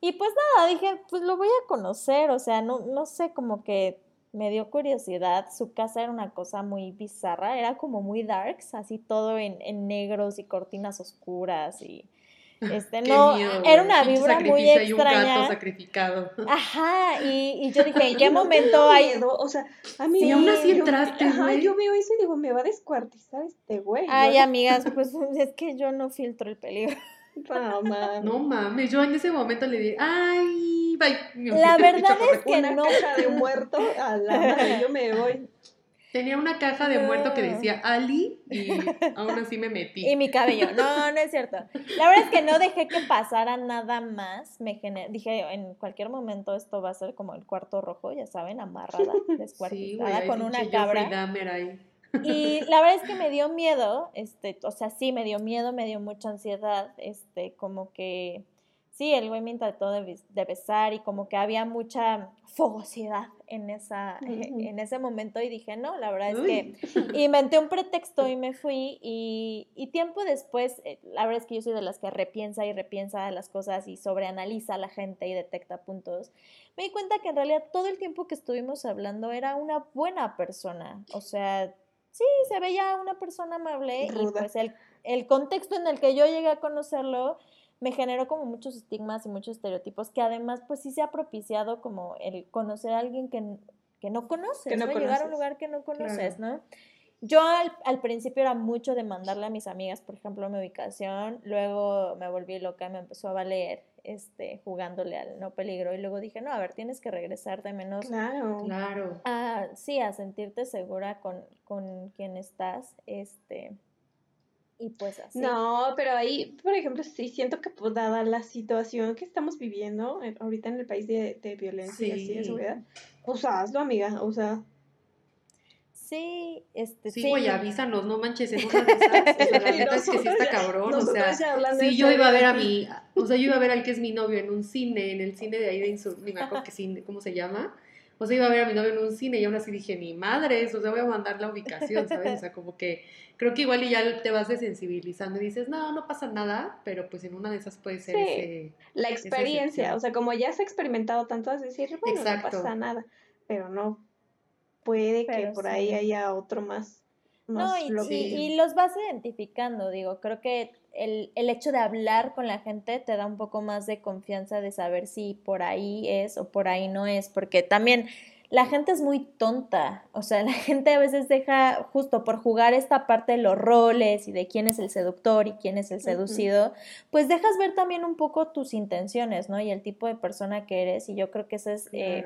y pues nada, dije, pues lo voy a conocer, o sea, no, no sé, como que me dio curiosidad. Su casa era una cosa muy bizarra, era como muy darks, así todo en, en negros y cortinas oscuras y Este, no, era una vibra muy extraña. un gato sacrificado. Ajá, y, y yo dije, ¿en qué momento hay? O sea, a mí aún así entraste, Ajá, yo veo eso y digo, me va a descuartizar este güey. Ay, amigas, pues es que yo no filtro el peligro. No mames. No mames, yo en ese momento le dije, ay, bye. La verdad es que una no. caja de muerto a la yo me voy. Tenía una caja de muerto que decía Ali y aún así me metí. Y mi cabello. No, no es cierto. La verdad es que no dejé que pasara nada más. Me Dije, en cualquier momento esto va a ser como el cuarto rojo, ya saben, amarrada, descuartizada, con una cabra. Y la verdad es que me dio miedo, este, o sea, sí, me dio miedo, me dio mucha ansiedad, este, como que, sí, el güey me intentó de, de besar y como que había mucha fogosidad en, esa, en ese momento y dije, no, la verdad es que inventé un pretexto y me fui y, y, tiempo después, eh, la verdad es que yo soy de las que repiensa y repiensa las cosas y sobreanaliza a la gente y detecta puntos. Me di cuenta que en realidad todo el tiempo que estuvimos hablando era una buena persona, o sea, sí, se veía una persona amable y pues el, el contexto en el que yo llegué a conocerlo me generó como muchos estigmas y muchos estereotipos que además pues sí se ha propiciado como el conocer a alguien que, que no conoces, que no llegar a un lugar que no conoces, ¿no? Yo al, al, principio era mucho de mandarle a mis amigas, por ejemplo, mi ubicación, luego me volví loca y me empezó a valer este, jugándole al no peligro y luego dije, no, a ver, tienes que regresar de menos claro. claro. a, sí, a sentirte segura con, con quien estás, este, y pues así. No, pero ahí, por ejemplo, sí siento que pues, dada la situación que estamos viviendo ahorita en el país de, de violencia y así de seguridad, pues hazlo, amiga, o sea. Sí, este, sí. güey, avísanos, no manches, en una de esas, o sea, la neta es que sí está cabrón, o sea, sí, yo iba a ver a mi, o sea, yo iba a ver al que es mi novio en un cine, en el cine de ahí de Insur, ni me acuerdo qué cine, ¿cómo se llama? O sea, iba a ver a mi novio en un cine y aún así dije, ni madres, o sea, voy a mandar la ubicación, ¿sabes? O sea, como que creo que igual y ya te vas desensibilizando y dices, no, no pasa nada, pero pues en una de esas puede ser ese, La experiencia, o sea, como ya has experimentado tanto, es decir, bueno, no pasa nada, pero no, puede que por ahí haya otro más. No, y, y, los vas identificando, digo, creo que el, el, hecho de hablar con la gente te da un poco más de confianza de saber si por ahí es o por ahí no es, porque también la gente es muy tonta, o sea, la gente a veces deja justo por jugar esta parte de los roles y de quién es el seductor y quién es el seducido, pues dejas ver también un poco tus intenciones, ¿no? Y el tipo de persona que eres y yo creo que ese es... Eh,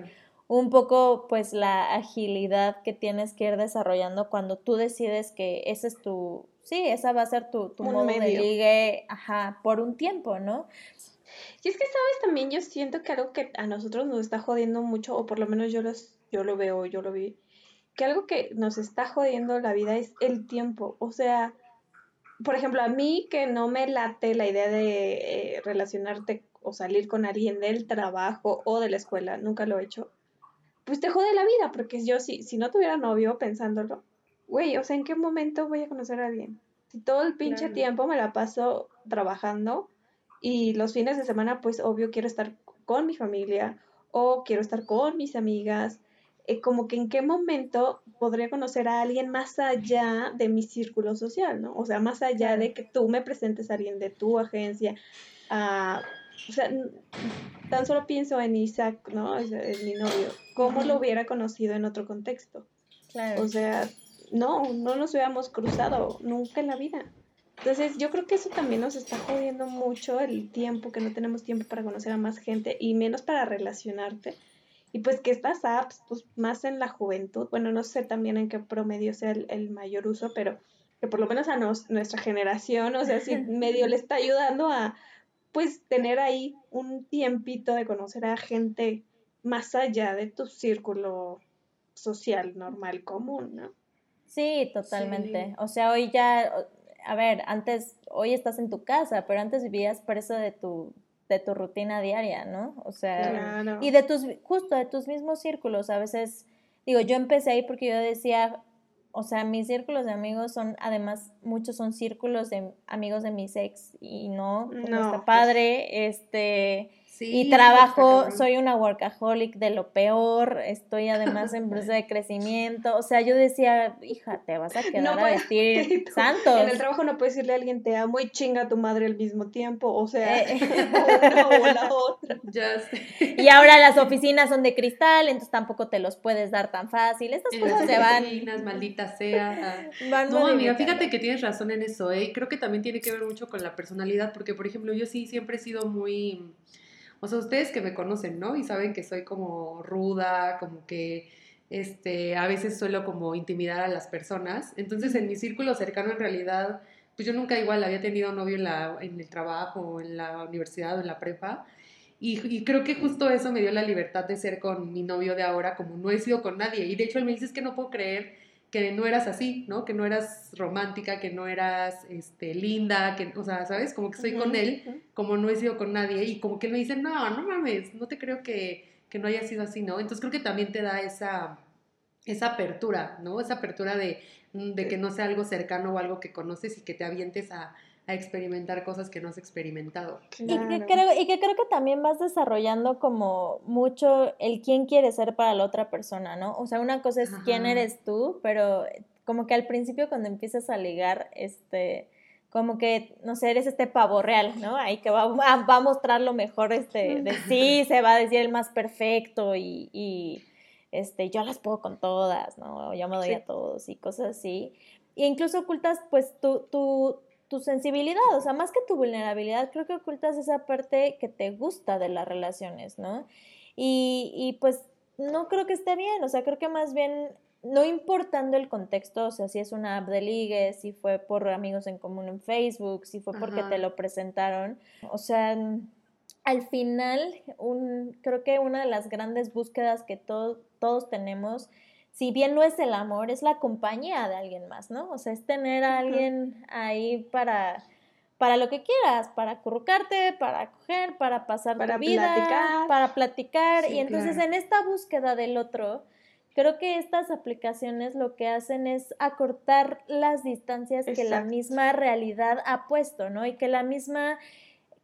un poco pues la agilidad que tienes que ir desarrollando cuando tú decides que ese es tu, sí, esa va a ser tu, tu modo de ligue, ajá, por un tiempo, ¿no? Y es que, ¿sabes? También yo siento que algo que a nosotros nos está jodiendo mucho, o por lo menos yo, los, yo lo veo, yo lo vi, que algo que nos está jodiendo la vida es el tiempo. O sea, por ejemplo, a mí que no me late la idea de eh, relacionarte o salir con alguien del trabajo o de la escuela, nunca lo he hecho, pues te jode la vida, porque yo si, si no tuviera novio pensándolo, güey, o sea, ¿en qué momento voy a conocer a alguien? Si todo el pinche tiempo me la paso trabajando y los fines de semana, pues obvio quiero estar con mi familia o quiero estar con mis amigas. Eh, como que en qué momento podría conocer a alguien más allá de mi círculo social, ¿no? O sea, más allá de que tú me presentes a alguien de tu agencia. O sea, tan solo pienso en Isaac, ¿no? Es, mi novio. ¿Cómo lo hubiera conocido en otro contexto? Claro. O sea, no, no nos hubiéramos cruzado nunca en la vida. Entonces, yo creo que eso también nos está jodiendo mucho el tiempo, que no tenemos tiempo para conocer a más gente y menos para relacionarte. Y pues que estas apps, pues más en la juventud, bueno, no sé también en qué promedio sea el, mayor uso, pero que por lo menos a nuestra generación, o sea, si medio le está ayudando a, pues, tener ahí un tiempito de conocer a gente más allá de tu círculo social normal común, ¿no? Sí, totalmente. O sea, hoy ya, a ver, antes, hoy estás en tu casa, pero antes vivías preso de tu, de tu rutina diaria, ¿no? O sea, y de tus, justo de tus mismos círculos, a veces, digo, yo empecé ahí porque yo decía, o sea, mis círculos de amigos son, además, muchos son círculos de amigos de mis ex y no, no está pues padre, este, y trabajo, soy una workaholic de lo peor, estoy además en proceso de crecimiento, o sea, yo decía, hija, te vas a quedar a vestir santos. En el trabajo no puedes decirle a alguien te amo y chinga a tu madre al mismo tiempo, o sea, eh, una o la otra. Y ahora las oficinas son de cristal, entonces tampoco te los puedes dar tan fácil, estas cosas se van. Oficinas, maldita sea. no, amiga, fíjate que tienes razón en eso, ¿eh? Creo que también tiene que ver mucho con la personalidad, porque por ejemplo, yo sí siempre he sido muy o sea, ustedes que me conocen, ¿no? Y saben que soy como ruda, como que este, a veces suelo como intimidar a las personas. Entonces, en mi círculo cercano, en realidad, pues yo nunca igual había tenido novio en, la, en el trabajo, en la universidad o en la prepa. Y, y, creo que justo eso me dio la libertad de ser con mi novio de ahora, como no he sido con nadie. Y de hecho él me dice es que no puedo creer que no eras así, ¿no? Que no eras romántica, que no eras este, linda, que, o sea, ¿sabes? Como que estoy con él, como no he sido con nadie, y como que él me dice, no, no mames, no te creo que, que no haya sido así, ¿no? Entonces creo que también te da esa, esa apertura, ¿no? Esa apertura de, de que no sea algo cercano o algo que conoces y que te avientes a, a experimentar cosas que no has experimentado. Y, que creo, y que creo que también vas desarrollando como mucho el quién quiere ser para la otra persona, ¿no? O sea, una cosa es quién eres tú, pero como que al principio cuando empiezas a ligar, este, como que, no sé, eres este pavo real, ¿no? Ahí que va, va a mostrar lo mejor este, de sí, se va a decir el más perfecto y, y este, yo las puedo con todas, ¿no? Yo me doy a todos y cosas así. Y incluso ocultas pues tu, tu, tu sensibilidad, o sea, más que tu vulnerabilidad, creo que ocultas esa parte que te gusta de las relaciones, ¿no? Y, y pues no creo que esté bien, o sea, creo que más bien, no importando el contexto, o sea, si es una app de ligue, si fue por amigos en común en Facebook, si fue porque te lo presentaron, o sea, al final, un, creo que una de las grandes búsquedas que todos tenemos si bien no es el amor, es la compañía de alguien más, ¿no? O sea, es tener a alguien ahí para, para lo que quieras, para acurrucarte, para coger, para pasar para vida, platicar. para platicar. y entonces en esta búsqueda del otro, creo que estas aplicaciones lo que hacen es acortar las distancias que la misma realidad ha puesto, ¿no? Y que la misma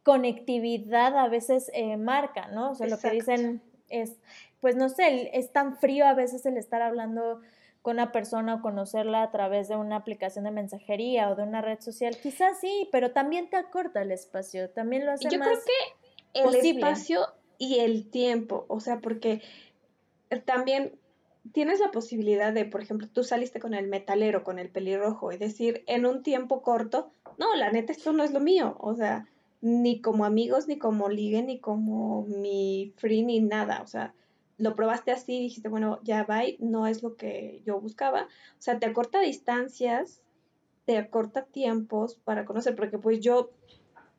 conectividad a veces eh, marca, ¿no? O sea, lo que dicen es pues no sé, es tan frío a veces el estar hablando con una persona o conocerla a través de una aplicación de mensajería o de una red social. Quizás sí, pero también te acorta el espacio, también lo hace Yo creo que el espacio y el tiempo, o sea, porque también tienes la posibilidad de, por ejemplo, tú saliste con el metalero, con el pelirrojo, y decir en un tiempo corto, no, la neta, esto no es lo mío, o sea, ni como amigos, ni como ligue, ni como mi free, ni nada, o sea, lo probaste así y dijiste, bueno, ya va, no es lo que yo buscaba. O sea, te acorta distancias, te acorta tiempos para conocer, porque pues yo,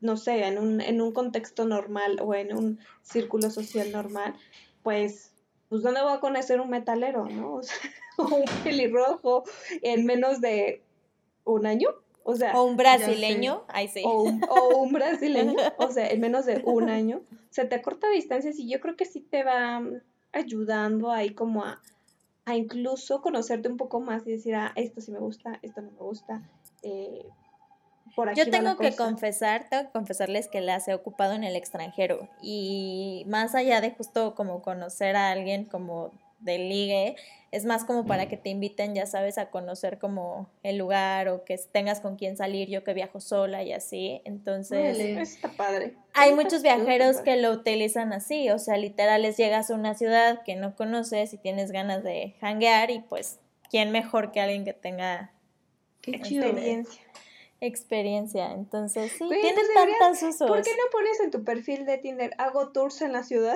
no sé, en un, en un contexto normal o en un círculo social normal, pues, pues ¿dónde voy a conocer un metalero, no? O, sea, un pelirrojo en menos de un año. O sea, o un brasileño, ahí sí. O un, o un brasileño, o sea, en menos de un año. O sea, te acorta distancias y yo creo que sí te va, ayudando ahí como a, a incluso conocerte un poco más y decir, ah, esto sí me gusta, esto no me gusta. Eh, por aquí Yo tengo que confesar, tengo que confesarles que las he ocupado en el extranjero y más allá de justo como conocer a alguien como de ligue, es más como para que te inviten, ya sabes, a conocer como el lugar o que tengas con quién salir, yo que viajo sola y así, entonces... está padre. Hay muchos viajeros que lo utilizan así, o sea, literal llegas a una ciudad que no conoces y tienes ganas de hanguear y pues, ¿quién mejor que alguien que tenga... Qué experiencia experiencia. Entonces, sí, tienes tantos usos. ¿Por qué no pones en tu perfil de Tinder, hago tours en la ciudad?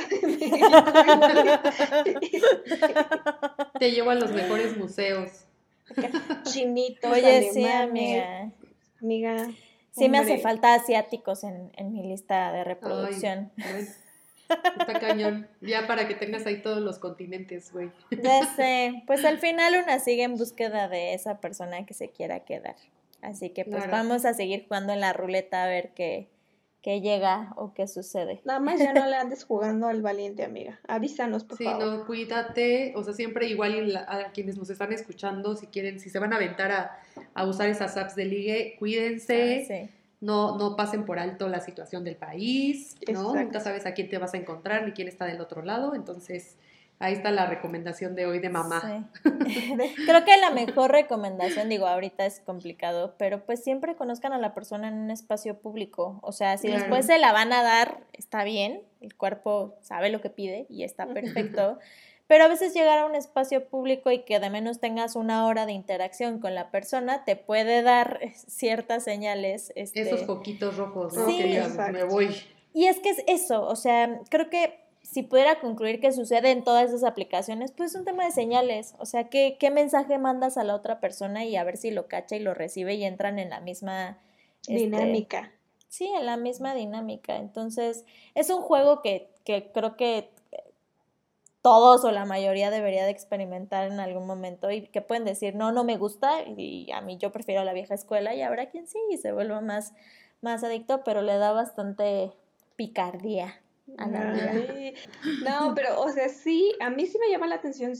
Te llevo a los mejores museos. Chinitos, Oye, sí, amiga. Amiga. Sí me hace falta asiáticos en, en mi lista de reproducción. está cañón. Ya para que tengas ahí todos los continentes, güey. Ya sé. Pues al final una sigue en búsqueda de esa persona que se quiera quedar. Así que pues vamos a seguir jugando en la ruleta a ver qué, qué llega o qué sucede. Nada más ya no le andes jugando al valiente, amiga. Avísanos, por favor. Sí, no, cuídate. O sea, siempre igual a quienes nos están escuchando, si quieren, si se van a aventar a, usar esas apps de ligue, cuídense. Ah, no, no pasen por alto la situación del país, ¿no? Nunca sabes a quién te vas a encontrar ni quién está del otro lado, entonces ahí está la recomendación de hoy de mamá. Creo que la mejor recomendación, digo, ahorita es complicado, pero pues siempre conozcan a la persona en un espacio público, o sea, si después se la van a dar, está bien, el cuerpo sabe lo que pide y está perfecto. Pero a veces llegar a un espacio público y que de menos tengas una hora de interacción con la persona te puede dar ciertas señales. Este... Esos poquitos rojos, ¿no? Sí, me voy. Y es que es eso, o sea, creo que si pudiera concluir que sucede en todas esas aplicaciones, pues es un tema de señales. O sea, ¿qué, qué mensaje mandas a la otra persona y a ver si lo cacha y lo recibe y entran en la misma este, dinámica. sí, en la misma dinámica. Entonces, es un juego que, que creo que todos o la mayoría debería de experimentar en algún momento y que pueden decir, no, no me gusta y a mí yo prefiero la vieja escuela y habrá quien sí y se vuelva más, más adicto, pero le da bastante picardía a la vida. No, pero o sea, sí, a mí sí me llama la atención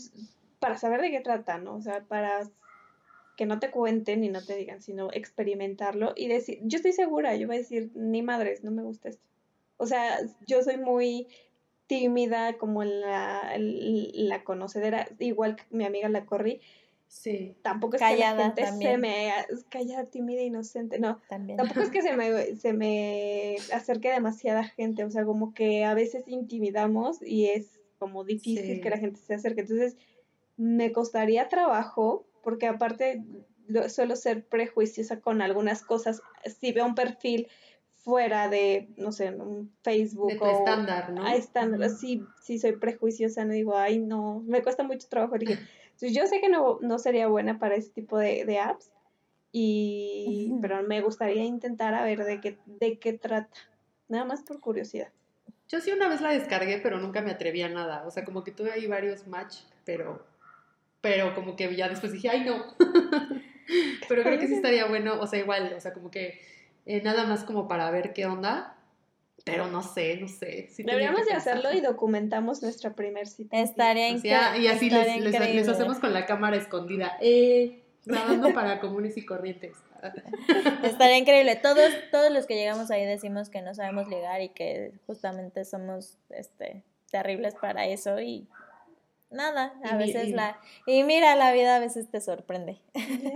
para saber de qué trata, ¿no? O sea, para que no te cuenten y no te digan, sino experimentarlo y decir, yo estoy segura, yo voy a decir, ni madres, no me gusta esto. O sea, yo soy muy tímida, como la, la conocedera, igual que mi amiga la corrí. Sí. Tampoco es que la gente se me callada, tímida, inocente, no. También. Tampoco es que se me, se me acerque demasiada gente, o sea, como que a veces intimidamos y es como difícil que la gente se acerque. Entonces, me costaría trabajo, porque aparte suelo ser prejuiciosa con algunas cosas. Si veo un perfil fuera de, no sé, un Facebook. De tu estándar, ¿no? A estándar, sí, sí soy prejuiciosa, no digo, ay, no, me cuesta mucho trabajo. Dije, yo sé que no, no sería buena para ese tipo de, de apps, y, pero me gustaría intentar a ver de qué, de qué trata, nada más por curiosidad. Yo sí una vez la descargué, pero nunca me atreví a nada, o sea, como que tuve ahí varios match, pero, pero como que ya después dije, ay, no. pero creo que sí estaría bueno, o sea, igual, o sea, como que eh, nada más como para ver qué onda, pero no sé, no sé. Deberíamos de hacerlo y documentamos nuestra primer cita. Estaría increíble. y así les, les, hacemos con la cámara escondida. Eh, grabando para comunes y corrientes. Estaría increíble. Todos, todos los que llegamos ahí decimos que no sabemos ligar y que justamente somos este terribles para eso y nada, a veces la... Y mira, la vida a veces te sorprende.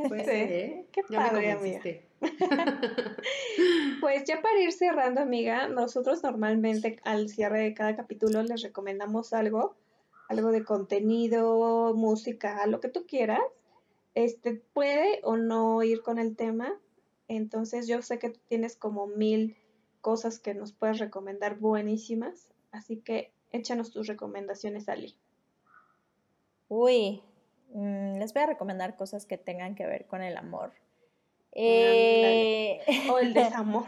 Pues sí, ¿eh? qué padre, amiga. pues ya para ir cerrando, amiga, nosotros normalmente al cierre de cada capítulo les recomendamos algo, algo de contenido, música, lo que tú quieras. Este puede o no ir con el tema. Entonces yo sé que tú tienes como mil cosas que nos puedes recomendar buenísimas. Así que échanos tus recomendaciones, Ali. Uy, mm, les voy a recomendar cosas que tengan que ver con el amor. Eh, o el desamor.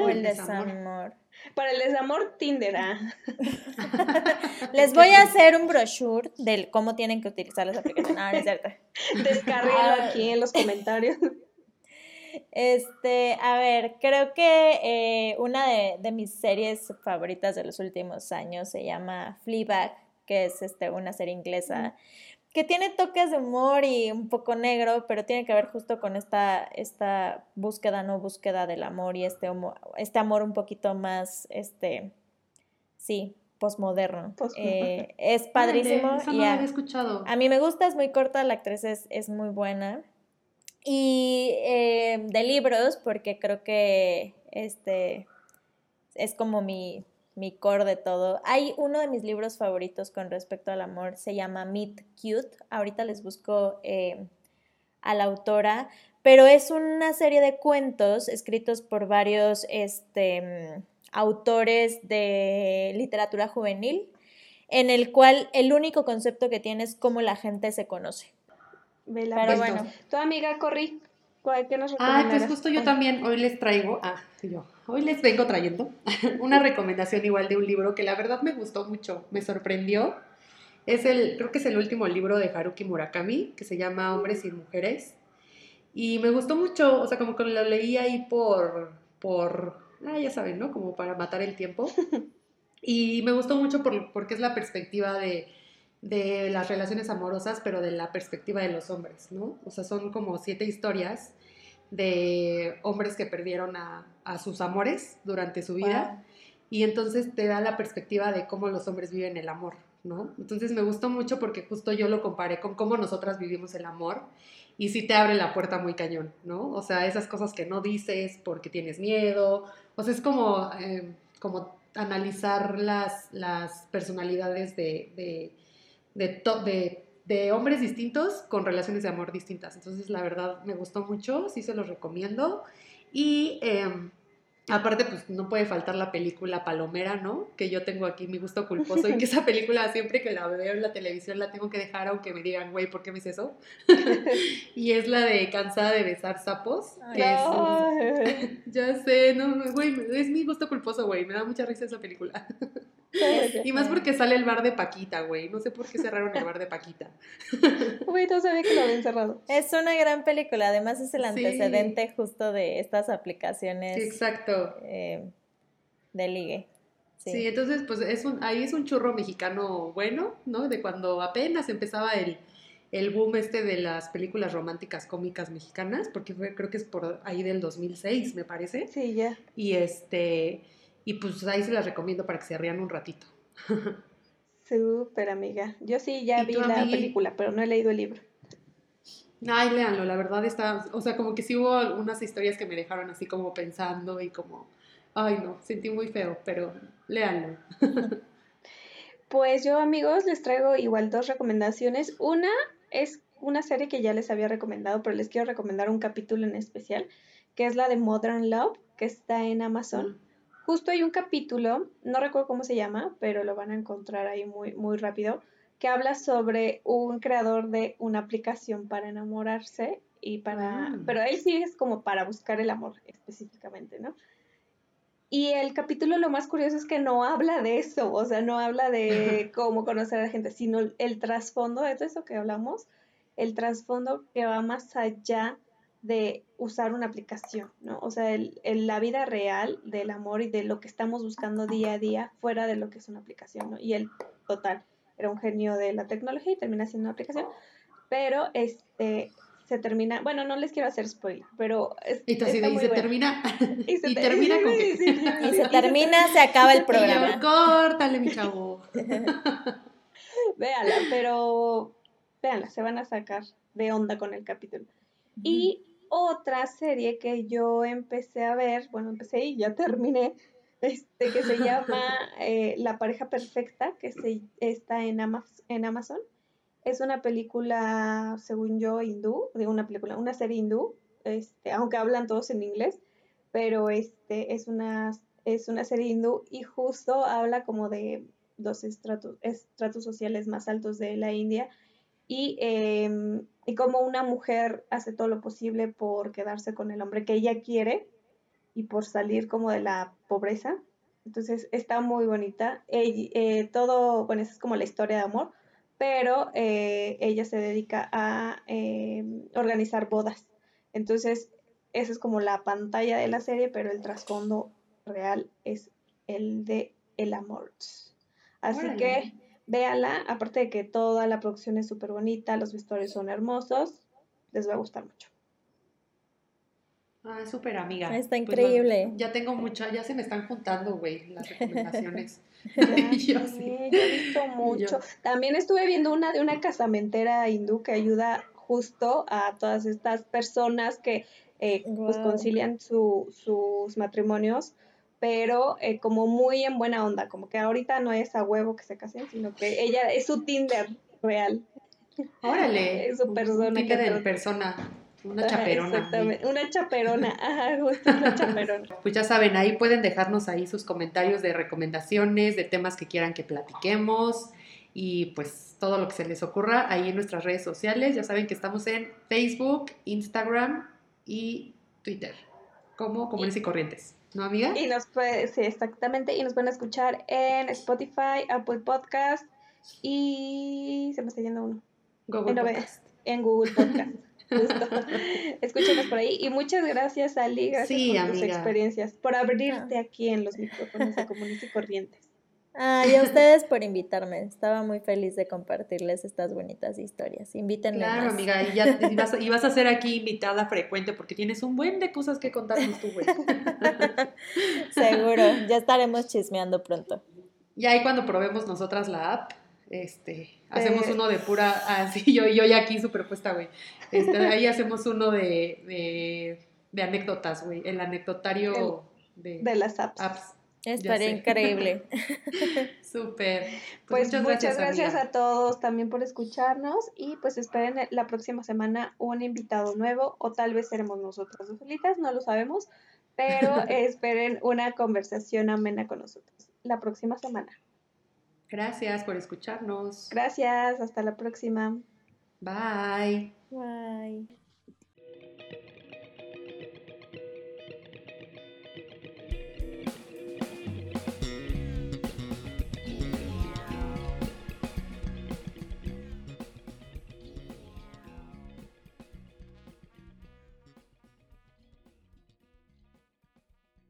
o el desamor. Para el desamor, Tinder. Ah. Les voy a hacer un brochure de cómo tienen que utilizar las aplicaciones. No, no es cierto. Descárguenlo aquí en los comentarios. Este, a ver, creo que eh, una de, de, mis series favoritas de los últimos años se llama Fleabag, que es este, una serie inglesa que tiene toques de humor y un poco negro, pero tiene que ver justo con esta, esta búsqueda, no búsqueda del amor y este, este amor un poquito más, este, sí, posmoderno. Eh, es padrísimo. y a, escuchado. a mí me gusta, es muy corta, la actriz es, es muy buena. Y eh, de libros, porque creo que este es como mi, mi core de todo. Hay uno de mis libros favoritos con respecto al amor, se llama Meet Cute. Ahorita les busco eh, a la autora, pero es una serie de cuentos escritos por varios este, autores de literatura juvenil, en el cual el único concepto que tiene es cómo la gente se conoce. pero bueno. Tu amiga Corri, ¿qué nos Ah, pues justo yo también hoy les traigo, ah, yo, Hoy les vengo trayendo una recomendación igual de un libro que la verdad me gustó mucho, me sorprendió. Es el, creo que es el último libro de Haruki Murakami, que se llama Hombres y Mujeres. Y me gustó mucho, o sea, como que lo leí ahí por, por, ah, ya saben, ¿no? Como para matar el tiempo. Y me gustó mucho por, porque es la perspectiva de, de las relaciones amorosas, pero de la perspectiva de los hombres, ¿no? O sea, son como siete historias de hombres que perdieron a, sus amores durante su vida. Y entonces te da la perspectiva de cómo los hombres viven el amor, ¿no? Entonces me gustó mucho porque justo yo lo comparé con cómo nosotras vivimos el amor y sí te abre la puerta muy cañón, ¿no? O sea, esas cosas que no dices porque tienes miedo, o sea, es como, eh, como analizar las, las personalidades de, de, de, de, hombres distintos con relaciones de amor distintas. Entonces, la verdad, me gustó mucho, sí se los recomiendo. Y... Em, Aparte, pues no puede faltar la película Palomera, ¿no? Que yo tengo aquí mi gusto culposo y que esa película siempre que la veo en la televisión la tengo que dejar aunque me digan, güey, ¿por qué me hice eso? y es la de Cansada de besar sapos. ya sé, no, güey, es mi gusto culposo, güey, me da mucha risa esa película. y más porque sale el bar de Paquita, güey. No sé por qué cerraron el bar de Paquita. Güey, no sabía que lo habían cerrado. Es una gran película. Además, es el antecedente justo de estas aplicaciones. exacto. Eh, de ligue. Sí. entonces, pues es un, ahí es un churro mexicano bueno, ¿no? De cuando apenas empezaba el, el boom este de las películas románticas cómicas mexicanas, porque fue, creo que es por ahí del 2006, me parece. Sí, ya. Y este y pues ahí se las recomiendo para que se rían un ratito. Súper amiga. Yo sí ya vi la película, pero no he leído el libro. Ay, léanlo, la verdad está, o sea, como que sí hubo algunas historias que me dejaron así como pensando y como, ay no, sentí muy feo, pero léanlo. Pues yo amigos les traigo igual dos recomendaciones. Una es una serie que ya les había recomendado, pero les quiero recomendar un capítulo en especial, que es la de Modern Love, que está en Amazon. Justo hay un capítulo, no recuerdo cómo se llama, pero lo van a encontrar ahí muy, muy rápido, que habla sobre un creador de una aplicación para enamorarse y para, ah. pero él sí es como para buscar el amor específicamente, ¿no? Y el capítulo lo más curioso es que no habla de eso, o sea, no habla de cómo conocer a la gente, sino el trasfondo de todo eso que hablamos, el trasfondo que va más allá de usar una aplicación, ¿no? O sea, el, la vida real del amor y de lo que estamos buscando día a día fuera de lo que es una aplicación, ¿no? Y él, total, era un genio de la tecnología y termina siendo una aplicación, pero este se termina, bueno, no les quiero hacer spoiler, pero y, se termina y se, termina con que... y se termina, se acaba el programa. córtale, mi chavo. véanla, pero véanla, se van a sacar de onda con el capítulo. Y otra serie que yo empecé a ver, bueno, empecé y ya terminé, este, que se llama eh, La pareja perfecta, que se, está en, en Amazon. Es una película, según yo, hindú, de una película, una serie hindú, este, aunque hablan todos en inglés, pero este, es, una, es una serie hindú y justo habla como de dos estratos, estratos sociales más altos de la India y eh, y cómo una mujer hace todo lo posible por quedarse con el hombre que ella quiere y por salir como de la pobreza. Entonces está muy bonita. Eh, todo, bueno, es como la historia de amor, pero eh, ella se dedica a eh, organizar bodas. Entonces, esa es como la pantalla de la serie, pero el trasfondo real es el de el amor. Así que véanla, aparte de que toda la producción es súper bonita, los vestuarios son hermosos, les va a gustar mucho. Ah, súper amiga. Está pues increíble. ya tengo mucho, ya se me están juntando, güey, las recomendaciones. yo, sí. yo he visto mucho. También estuve viendo una de una casamentera hindú que ayuda justo a todas estas personas que eh, pues concilian su, sus matrimonios pero eh, como muy en buena onda, como que ahorita no es a huevo que se casen, sino que ella es su Tinder real. Órale. Es su persona. Tinder persona. Una chaperona. Exactamente, una chaperona, ajá, justo una chaperona. Pues ya saben, ahí pueden dejarnos ahí sus comentarios de recomendaciones, de temas que quieran que platiquemos y pues todo lo que se les ocurra ahí en nuestras redes sociales. Ya saben que estamos en Facebook, Instagram y Twitter, como Comunes y Corrientes. ¿No, amiga? Y nos puede, sí, exactamente. Y nos pueden escuchar en Spotify, Apple Podcast y se me está yendo uno. Google en, Podcast. En Google Podcast. Escúchenos por ahí. Y muchas gracias, Ali. Gracias por tus experiencias, por abrirte aquí en los micrófonos de Comunes y Corrientes. Ay, a ustedes por invitarme. Estaba muy feliz de compartirles estas bonitas historias. Invítenme. Claro, amiga, y, ya, vas, y vas a ser aquí invitada frecuente porque tienes un buen de cosas que contarnos tú, güey. Seguro, ya estaremos chismeando pronto. Y ahí cuando probemos nosotras la app, este, hacemos uno de pura, así yo, yo ya aquí superpuesta, güey. Este, ahí hacemos uno de, de, anécdotas, güey, el anecdotario de, de, las apps. Estaría increíble. Súper. Pues, pues muchas, gracias, a todos también por escucharnos y pues esperen la próxima semana un invitado nuevo o tal vez seremos nosotros dos solitas, no lo sabemos, pero esperen una conversación amena con nosotros la próxima semana. Gracias por escucharnos. Gracias, hasta la próxima. Bye. Bye.